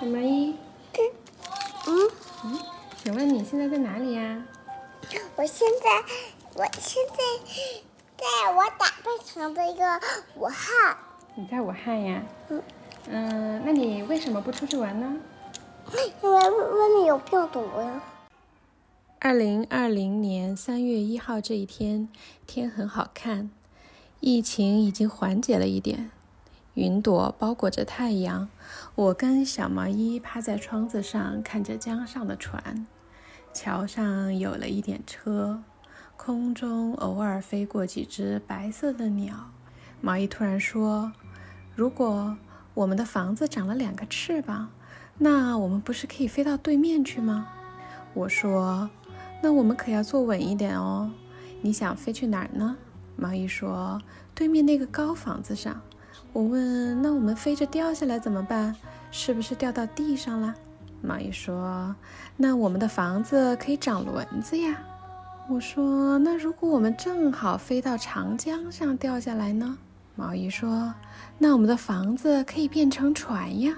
小毛衣，嗯，嗯，请问你现在在哪里呀？我现在，我现在在我打扮成的一个武汉。你在武汉呀？嗯。嗯，那你为什么不出去玩呢？因为外面有病毒呀。二零二零年三月一号这一天，天很好看，疫情已经缓解了一点，云朵包裹着太阳。我跟小毛衣趴在窗子上，看着江上的船，桥上有了一点车，空中偶尔飞过几只白色的鸟。毛衣突然说：“如果我们的房子长了两个翅膀，那我们不是可以飞到对面去吗？”我说：“那我们可要坐稳一点哦。你想飞去哪儿呢？”毛衣说：“对面那个高房子上。”我问：“那我们飞着掉下来怎么办？是不是掉到地上了？”毛衣说：“那我们的房子可以长轮子呀。”我说：“那如果我们正好飞到长江上掉下来呢？”毛衣说：“那我们的房子可以变成船呀。”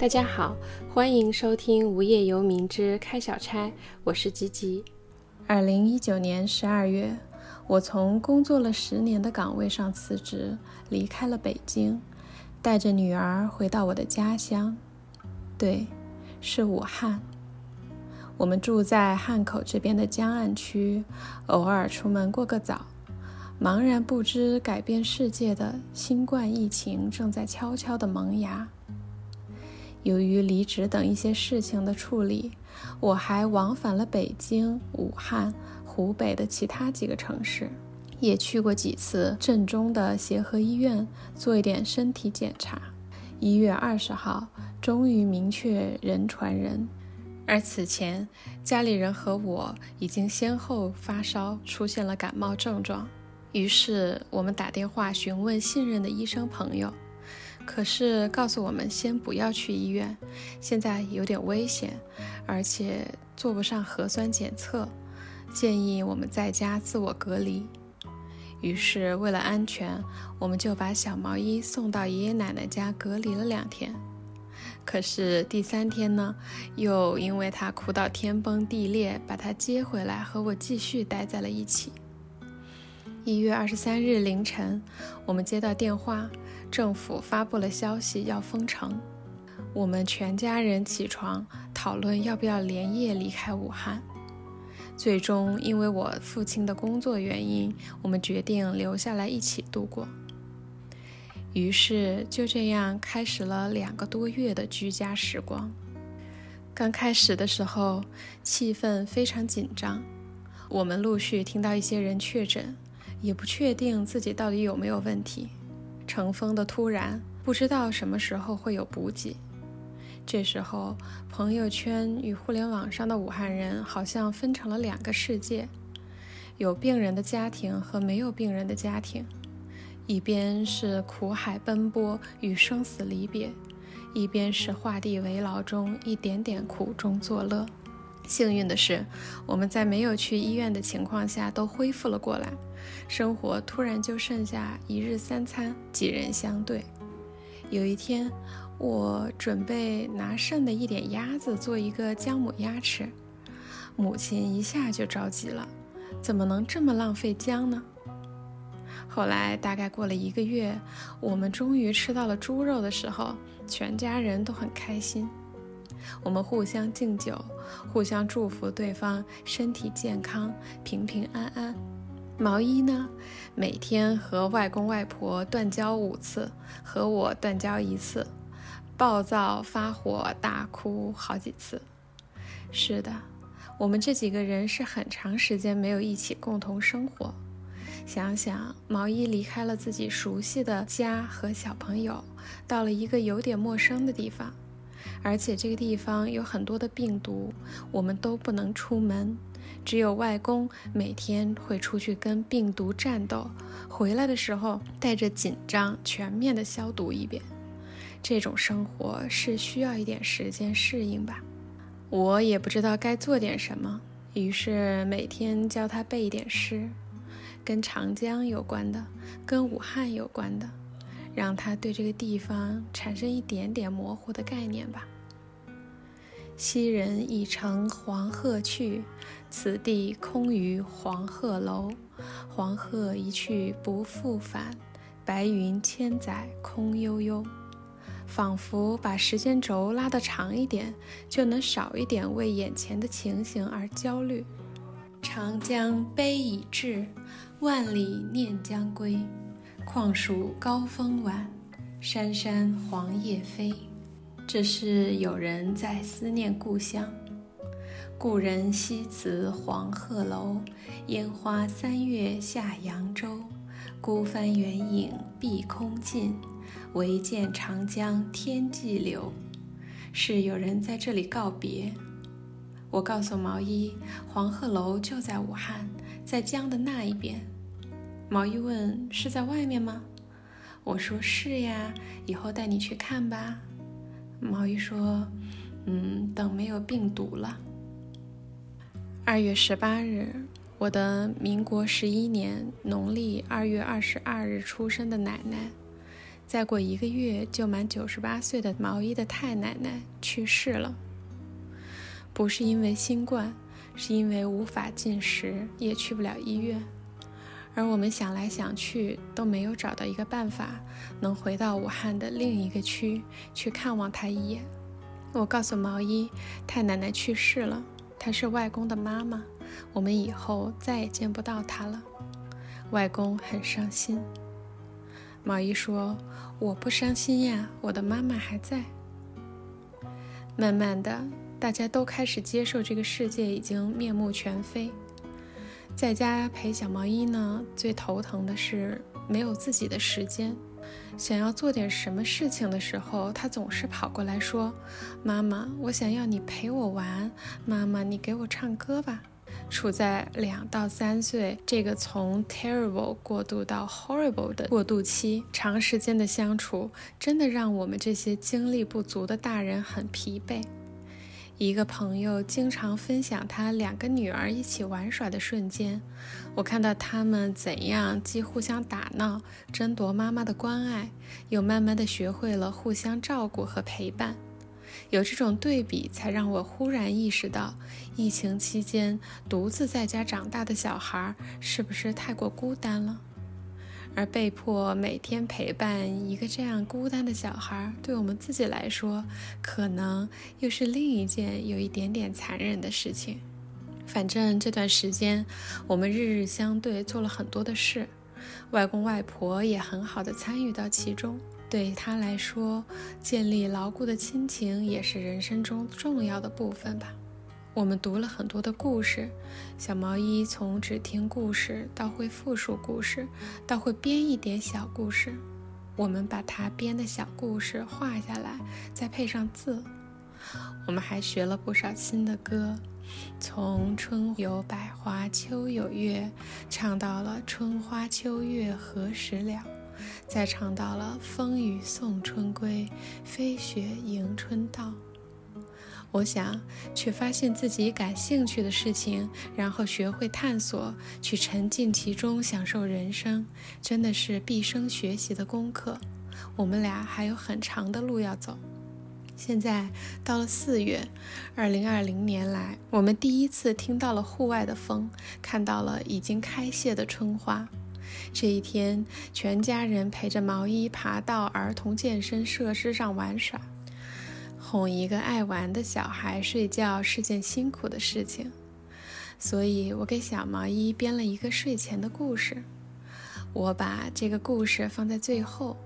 大家好，欢迎收听《无业游民之开小差》，我是吉吉。二零一九年十二月，我从工作了十年的岗位上辞职，离开了北京，带着女儿回到我的家乡，对，是武汉。我们住在汉口这边的江岸区，偶尔出门过个早，茫然不知改变世界的新冠疫情正在悄悄地萌芽。由于离职等一些事情的处理，我还往返了北京、武汉、湖北的其他几个城市，也去过几次镇中的协和医院做一点身体检查。一月二十号，终于明确人传人，而此前家里人和我已经先后发烧，出现了感冒症状。于是我们打电话询问信任的医生朋友。可是告诉我们先不要去医院，现在有点危险，而且做不上核酸检测，建议我们在家自我隔离。于是为了安全，我们就把小毛衣送到爷爷奶奶家隔离了两天。可是第三天呢，又因为他哭到天崩地裂，把他接回来和我继续待在了一起。一月二十三日凌晨，我们接到电话。政府发布了消息要封城，我们全家人起床讨论要不要连夜离开武汉。最终，因为我父亲的工作原因，我们决定留下来一起度过。于是就这样开始了两个多月的居家时光。刚开始的时候，气氛非常紧张，我们陆续听到一些人确诊，也不确定自己到底有没有问题。乘风的突然，不知道什么时候会有补给。这时候，朋友圈与互联网上的武汉人好像分成了两个世界：有病人的家庭和没有病人的家庭。一边是苦海奔波与生死离别，一边是画地为牢中一点点苦中作乐。幸运的是，我们在没有去医院的情况下都恢复了过来。生活突然就剩下一日三餐，几人相对。有一天，我准备拿剩的一点鸭子做一个姜母鸭吃，母亲一下就着急了：“怎么能这么浪费姜呢？”后来大概过了一个月，我们终于吃到了猪肉的时候，全家人都很开心。我们互相敬酒，互相祝福对方身体健康、平平安安。毛衣呢，每天和外公外婆断交五次，和我断交一次，暴躁发火大哭好几次。是的，我们这几个人是很长时间没有一起共同生活，想想毛衣离开了自己熟悉的家和小朋友，到了一个有点陌生的地方，而且这个地方有很多的病毒，我们都不能出门，只有外公每天会出去跟病毒战斗，回来的时候带着紧张，全面的消毒一遍。这种生活是需要一点时间适应吧。我也不知道该做点什么，于是每天教他背一点诗，跟长江有关的，跟武汉有关的，让他对这个地方产生一点点模糊的概念吧。昔人已乘黄鹤去，此地空余黄鹤楼。黄鹤一去不复返，白云千载空悠悠。仿佛把时间轴拉得长一点，就能少一点为眼前的情形而焦虑。长江悲已滞，万里念将归。况属高风晚，山山黄叶飞。这是有人在思念故乡。故人西辞黄鹤楼，烟花三月下扬州。孤帆远影碧空尽。唯见长江天际流，是有人在这里告别。我告诉毛衣，黄鹤楼就在武汉，在江的那一边。毛衣问：“是在外面吗？”我说：“是呀，以后带你去看吧。”毛衣说：“嗯，等没有病毒了。”二月十八日，我的民国十一年农历二月二十二日出生的奶奶。再过一个月就满九十八岁的毛衣的太奶奶去世了，不是因为新冠，是因为无法进食，也去不了医院。而我们想来想去都没有找到一个办法，能回到武汉的另一个区去看望她一眼。我告诉毛衣，太奶奶去世了，她是外公的妈妈，我们以后再也见不到她了。外公很伤心。毛衣说：“我不伤心呀，我的妈妈还在。”慢慢的，大家都开始接受这个世界已经面目全非。在家陪小毛衣呢，最头疼的是没有自己的时间。想要做点什么事情的时候，他总是跑过来说：“妈妈，我想要你陪我玩。妈妈，你给我唱歌吧。”处在两到三岁这个从 terrible 过渡到 horrible 的过渡期，长时间的相处真的让我们这些精力不足的大人很疲惫。一个朋友经常分享他两个女儿一起玩耍的瞬间，我看到他们怎样既互相打闹，争夺妈妈的关爱，又慢慢的学会了互相照顾和陪伴。有这种对比，才让我忽然意识到，疫情期间独自在家长大的小孩是不是太过孤单了？而被迫每天陪伴一个这样孤单的小孩，对我们自己来说，可能又是另一件有一点点残忍的事情。反正这段时间，我们日日相对，做了很多的事，外公外婆也很好的参与到其中。对他来说，建立牢固的亲情也是人生中重要的部分吧。我们读了很多的故事，小毛衣从只听故事到会复述故事，到会编一点小故事。我们把他编的小故事画下来，再配上字。我们还学了不少新的歌，从“春有百花，秋有月”唱到了“春花秋月何时了”。再唱到了“风雨送春归，飞雪迎春到”，我想去发现自己感兴趣的事情，然后学会探索，去沉浸其中，享受人生，真的是毕生学习的功课。我们俩还有很长的路要走。现在到了四月，二零二零年来，我们第一次听到了户外的风，看到了已经开谢的春花。这一天，全家人陪着毛衣爬到儿童健身设施上玩耍。哄一个爱玩的小孩睡觉是件辛苦的事情，所以我给小毛衣编了一个睡前的故事。我把这个故事放在最后，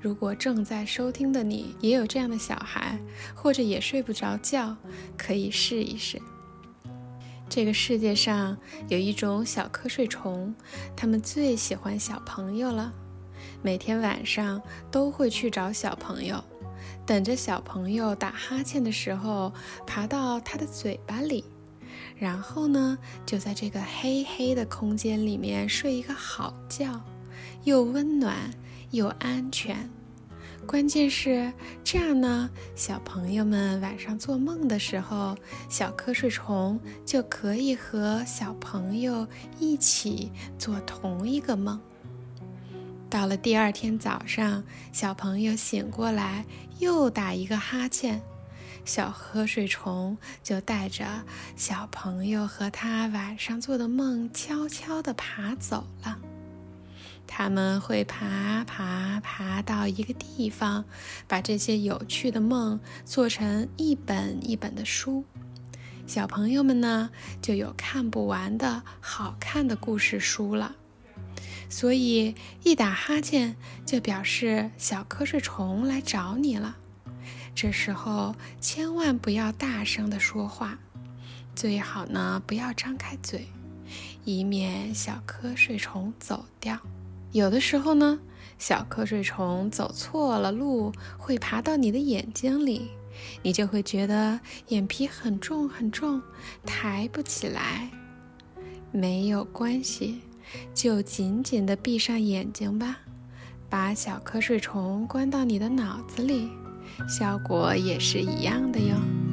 如果正在收听的你也有这样的小孩，或者也睡不着觉，可以试一试。这个世界上有一种小瞌睡虫，它们最喜欢小朋友了。每天晚上都会去找小朋友，等着小朋友打哈欠的时候，爬到他的嘴巴里，然后呢，就在这个黑黑的空间里面睡一个好觉，又温暖又安全。关键是这样呢，小朋友们晚上做梦的时候，小瞌睡虫就可以和小朋友一起做同一个梦。到了第二天早上，小朋友醒过来又打一个哈欠，小瞌睡虫就带着小朋友和他晚上做的梦悄悄地爬走了。他们会爬爬爬到一个地方，把这些有趣的梦做成一本一本的书，小朋友们呢就有看不完的好看的故事书了。所以，一打哈欠就表示小瞌睡虫来找你了。这时候千万不要大声的说话，最好呢不要张开嘴，以免小瞌睡虫走掉。有的时候呢，小瞌睡虫走错了路，会爬到你的眼睛里，你就会觉得眼皮很重很重，抬不起来。没有关系。就紧紧地闭上眼睛吧，把小瞌睡虫关到你的脑子里，效果也是一样的哟。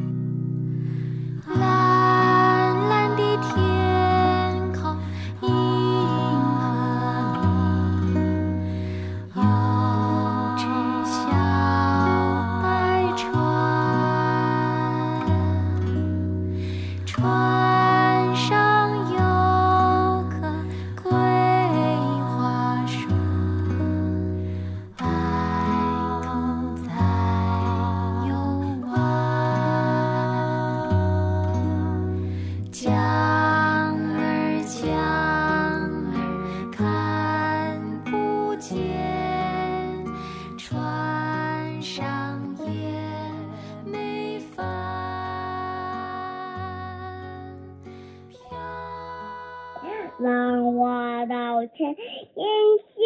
浪花到成烟消，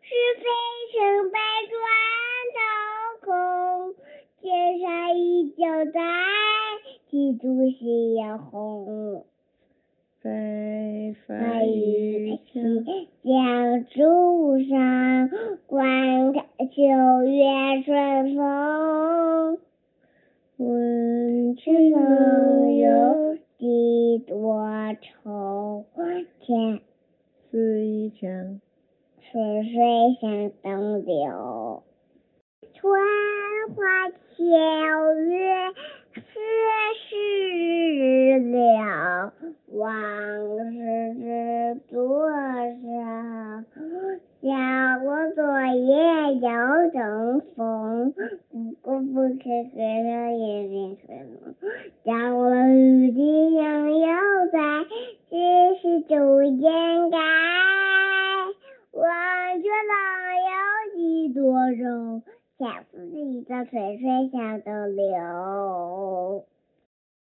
是飞尘百转腾空。天山依旧在，几度夕阳红。飞飞雨声江渚上，观看夜又东风，不顾不可可了夜边黑龙。将我如今想要在，只是朱颜改。望君郎有几多愁？恰似一江春水。